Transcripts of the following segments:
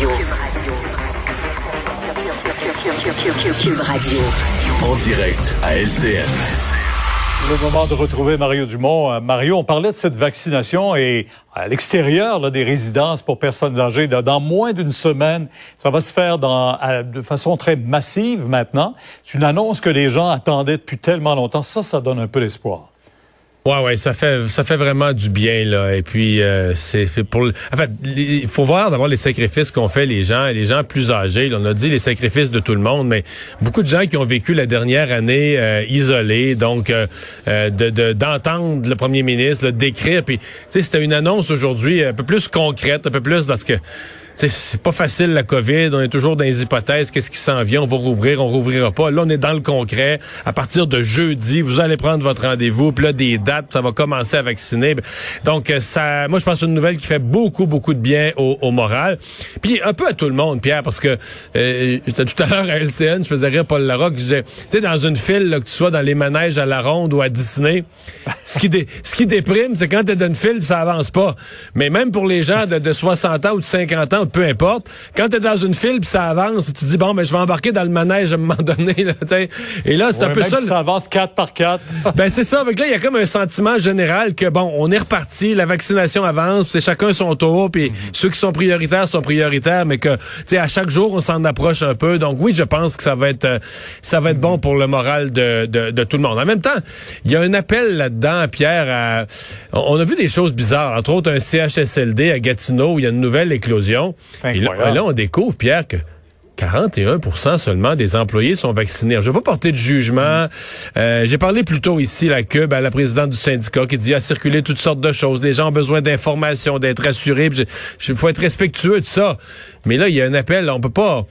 Radio. Cube Radio. En direct à LCN. Le moment de retrouver Mario Dumont. Euh, Mario, on parlait de cette vaccination et à l'extérieur là, des résidences pour personnes âgées, dans moins d'une semaine, ça va se faire dans, de façon très massive maintenant. C'est une annonce que les gens attendaient depuis tellement longtemps. Ça, ça donne un peu d'espoir. Ouais, ouais, ça fait ça fait vraiment du bien là. Et puis euh, c'est pour, en fait, il faut voir d'abord les sacrifices qu'ont fait les gens, les gens plus âgés. on a dit les sacrifices de tout le monde, mais beaucoup de gens qui ont vécu la dernière année euh, isolés, donc euh, euh, de d'entendre le premier ministre le décrire. Puis, tu sais, c'était une annonce aujourd'hui un peu plus concrète, un peu plus parce que c'est pas facile la COVID, on est toujours dans les hypothèses, qu'est-ce qui s'en vient, on va rouvrir, on rouvrira pas. Là, on est dans le concret. À partir de jeudi, vous allez prendre votre rendez-vous, puis là, des ça va commencer à vacciner. Donc, euh, ça, moi, je pense que c'est une nouvelle qui fait beaucoup, beaucoup de bien au, moral. Puis, un peu à tout le monde, Pierre, parce que euh, tout à l'heure à LCN, je faisais rire Paul Larocque, je disais, tu sais, dans une file, là, que tu sois dans les manèges à la ronde ou à Disney, ce qui, ce qui déprime, c'est quand t'es dans une file, ça avance pas. Mais même pour les gens de, de 60 ans ou de 50 ans, peu importe. Quand tu es dans une file puis ça avance, tu te dis bon, mais ben, je vais embarquer dans le manège à un moment donné. Là, et là, c'est un peu ça. ça avance 4 par 4. ben c'est ça. Avec là, il y a comme un sentiment général que bon, on est reparti, la vaccination avance, c'est chacun son tour, puis mhm. ceux qui sont prioritaires sont prioritaires, mais que tu sais à chaque jour on s'en approche un peu. Donc oui, je pense que ça va être euh, ça va être bon pour le moral de, de, de tout le monde. En même temps, il y a un appel là-dedans, Pierre. À, on a vu des choses bizarres, entre autres un CHSLD à Gatineau où il y a une nouvelle éclosion. Et là, on découvre, Pierre, que 41% seulement des employés sont vaccinés. je ne pas porter de jugement. Euh, j'ai parlé plus tôt ici, à Cube, à la présidente du syndicat, qui dit à circuler toutes sortes de choses. Les gens ont besoin d'informations, d'être assurés. Il faut être respectueux de ça. Mais là, il y a un appel. On peut pas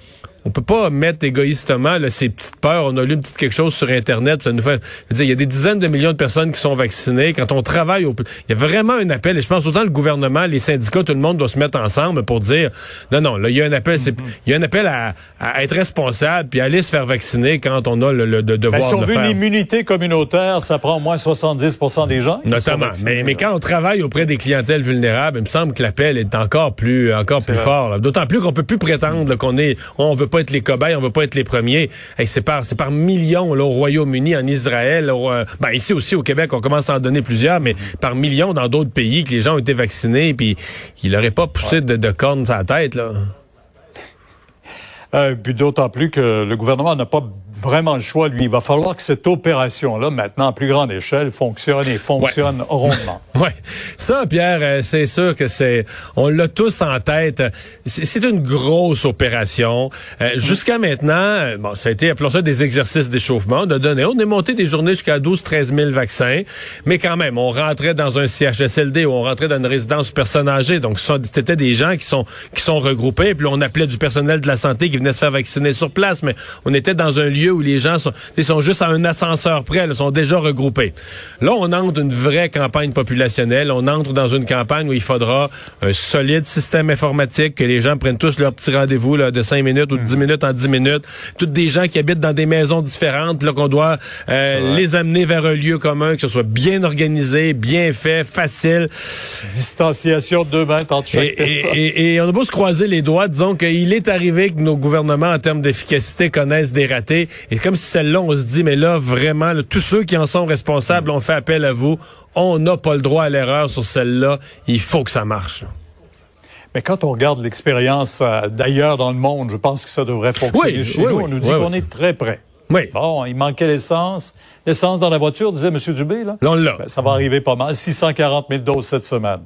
on peut pas mettre égoïstement là, ces petites peurs. On a lu une petite quelque chose sur Internet. Ça nous fait, dire, il y a des dizaines de millions de personnes qui sont vaccinées. Quand on travaille, au, il y a vraiment un appel. Et je pense autant le gouvernement, les syndicats, tout le monde doit se mettre ensemble pour dire, non, non, là, il y a un appel. c'est, il y a un appel à, être responsable puis aller se faire vacciner quand on a le, le, devoir ben, si on de veut l'immunité communautaire, ça prend au moins 70% des gens. Notamment. Mais, mais quand on travaille auprès des clientèles vulnérables, il me semble que l'appel est encore plus, encore plus fort. D'autant plus qu'on peut plus prétendre qu'on est, on veut pas être les cobayes, on veut pas être les premiers. c'est par c'est par millions là, au Royaume-Uni, en Israël, euh, ben, ici aussi au Québec, on commence à en donner plusieurs, mais par millions dans d'autres pays que les gens ont été vaccinés, puis il n'aurait pas poussé de, de cornes sa tête là. Euh, puis d'autant plus que le gouvernement n'a pas vraiment le choix, lui. Il va falloir que cette opération-là, maintenant à plus grande échelle, fonctionne et fonctionne rondement. Oui. Ça, Pierre, euh, c'est sûr que c'est, on l'a tous en tête. C'est une grosse opération. Euh, jusqu'à maintenant, euh, bon, ça a été, appelons ça des exercices d'échauffement. De donner, on est monté des journées jusqu'à 12, 13 000 vaccins. Mais quand même, on rentrait dans un CHSLD ou on rentrait dans une résidence personne âgée. Donc, c'était des gens qui sont, qui sont regroupés. Puis on appelait du personnel de la santé qui venait se faire vacciner sur place. Mais on était dans un lieu où les gens sont, sont juste à un ascenseur près, ils sont déjà regroupés. Là, on entre une vraie campagne populationnelle. On entre dans une campagne où il faudra un solide système informatique, que les gens prennent tous leur petit rendez-vous là, de 5 minutes ou de 10 hmm. minutes en 10 minutes. Toutes des gens qui habitent dans des maisons différentes, là qu'on doit euh, les amener vers un lieu commun, que ce soit bien organisé, bien fait, facile. Distanciation de 2 mètres entre chaque personne. Et, et, on a beau se croiser les doigts, disons qu'il est arrivé que nos gouvernements, en termes d'efficacité, connaissent des ratés. Et comme si celle-là, on se dit, mais là, vraiment, tous ceux qui en sont responsables ont fait appel à vous. On n'a pas le droit à l'erreur sur celle-là. Il faut que ça marche. Mais quand on regarde l'expérience euh, d'ailleurs dans le monde, je pense que ça devrait fonctionner chez nous. on nous dit qu'on est très près. Oui. Bon, il manquait l'essence. L'essence dans la voiture, disait M. Dubé, là. Là, là. Ben, ça va arriver pas mal. 640 000 doses cette semaine.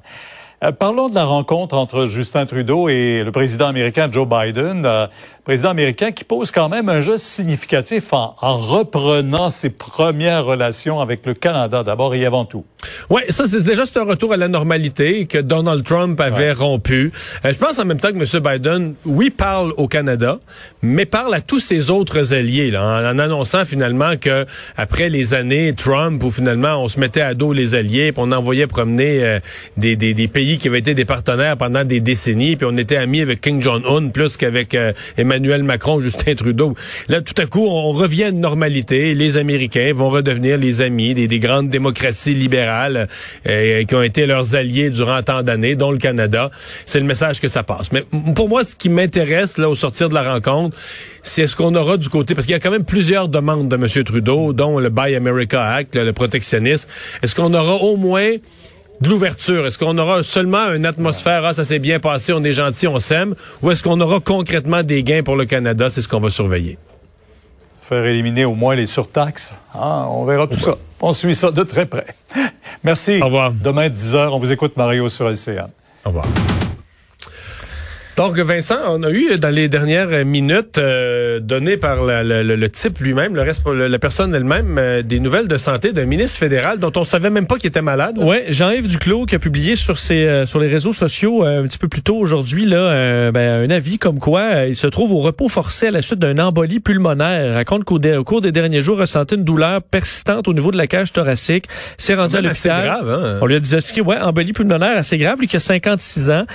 Euh, parlons de la rencontre entre Justin Trudeau et le président américain Joe Biden. Euh, président américain qui pose quand même un geste significatif en, reprenant ses premières relations avec le Canada, d'abord et avant tout. Oui, ça c'est déjà un retour à la normalité que Donald Trump avait rompu. Euh, je pense en même temps que M. Biden, oui, parle au Canada, mais parle à tous ses autres alliés, là, en, annonçant finalement que après les années Trump, où finalement on se mettait à dos les alliés, puis on envoyait promener des, des, des pays pays qui avaient été des partenaires pendant des décennies, puis on était amis avec King Jong-un plus qu'avec euh, Emmanuel Macron, Justin Trudeau. Là, tout à coup, on revient à une normalité. Les Américains vont redevenir les amis des, des grandes démocraties libérales euh, qui ont été leurs alliés durant tant d'années, dont le Canada. C'est le message que ça passe. Mais pour moi, ce qui m'intéresse là au sortir de la rencontre, c'est ce qu'on aura du côté, parce qu'il y a quand même plusieurs demandes de M. Trudeau, dont le Buy America Act, le, protectionnisme. Est-ce qu'on aura au moins de l'ouverture? Est-ce qu'on aura seulement une atmosphère, ah, ça s'est bien passé, on est gentil, on s'aime, ou est-ce qu'on aura concrètement des gains pour le Canada? C'est ce qu'on va surveiller. Faire éliminer au moins les surtaxes. Ah, on verra tout ça. On suit ça de très près. Merci. Au revoir. Demain, 10h, on vous écoute, Mario, sur LCN. Au revoir. Donc, Vincent, on a eu dans les dernières minutes euh, données par le, type lui-même, le reste, la personne elle-même, euh, des nouvelles de santé d'un ministre fédéral dont on savait même pas qu'il était malade. Oui, Jean-Yves Duclos qui a publié sur ses euh, sur les réseaux sociaux un petit peu plus tôt aujourd'hui là ben, un avis comme quoi il se trouve au repos forcé à la suite d'un embolie pulmonaire. Il raconte qu'au cours des derniers jours, il ressentait une douleur persistante au niveau de la cage thoracique. C'est rendu à l'hôpital. grave, hein? On lui a dit ouais, embolie pulmonaire assez grave, lui qui a 56 ans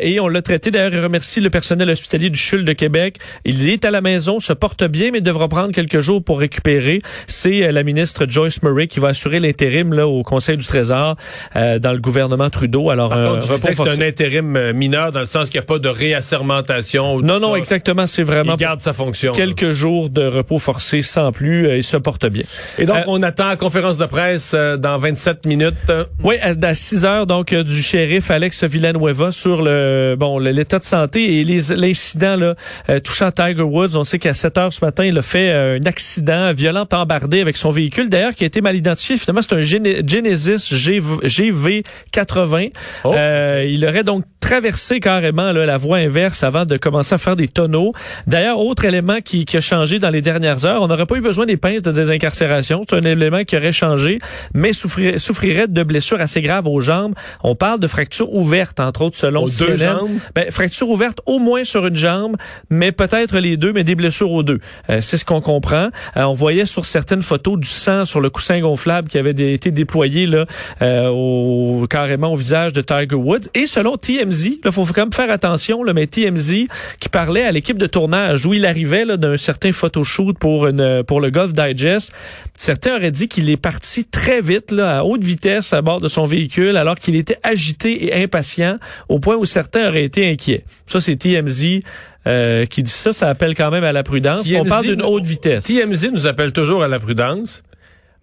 et on l'a traité d'ailleurs remercie le personnel hospitalier du CHUL de Québec. Il est à la maison, se porte bien, mais devra prendre quelques jours pour récupérer. C'est euh, la ministre Joyce Murray qui va assurer l'intérim là au Conseil du Trésor euh, dans le gouvernement Trudeau. Alors, Par contre, c'est un intérim euh, mineur dans le sens qu'il n'y a pas de réassermentation. Non, non, exactement. C'est vraiment. Il garde sa fonction. Quelques jours de repos forcé sans plus. il se porte bien. Et donc, on attend la conférence de presse dans 27 minutes. Oui, à, 6 heures, donc, du shérif Alex Villanueva sur le bon l'état de santé et l'incident là euh, touchant Tiger Woods. On sait qu'à 7 heures ce matin, il a fait euh, un accident violent embardé avec son véhicule. D'ailleurs, qui a été mal identifié. Finalement, c'est un Genesis GV 80. Euh, il aurait donc traversé carrément là, la voie inverse avant de commencer à faire des tonneaux. D'ailleurs, autre élément qui, qui, a changé dans les dernières heures, on n'aurait pas eu besoin des pinces de désincarcération. C'est un élément qui aurait changé, mais souffrirait, souffrirait de blessures assez graves aux jambes. On parle de fractures ouvertes, entre autres, selon aux deux jambes? Ben, fractures ouvertes au moins sur une jambe, mais peut-être les deux, mais des blessures aux deux. Euh, c'est ce qu'on comprend. Euh, on voyait sur certaines photos du sang sur le coussin gonflable qui avait été déployé là, euh, au, carrément au visage de Tiger Woods. Et selon TMZ, il faut quand même faire attention, là, mais TMZ qui parlait à l'équipe de tournage où il arrivait d'un certain photoshoot pour, pour le Golf Digest, certains auraient dit qu'il est parti très vite, à haute vitesse à bord de son véhicule, alors qu'il était agité et impatient, au point où certains auraient été inquiets. Ça, c'est TMZ euh, qui dit ça. Ça appelle quand même à la prudence. On parle d'une haute vitesse. TMZ nous appelle toujours à la prudence.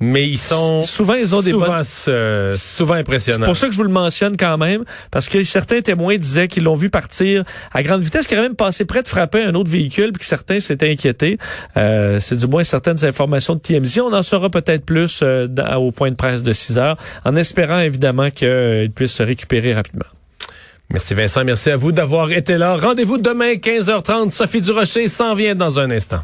Mais ils sont souvent ils ont des souvent, euh, souvent impressionnants. C'est pour ça que je vous le mentionne quand même parce que certains témoins disaient qu'ils l'ont vu partir à grande vitesse, qu'il aurait même passé près de frapper un autre véhicule, puis que certains s'étaient inquiétés. Euh, c'est du moins certaines informations de TMZ. On en saura peut-être plus euh, au point de presse de 6 heures, en espérant évidemment qu'ils puissent se récupérer rapidement. Merci Vincent, merci à vous d'avoir été là. Rendez-vous demain 15h30. Sophie Durocher s'en vient dans un instant.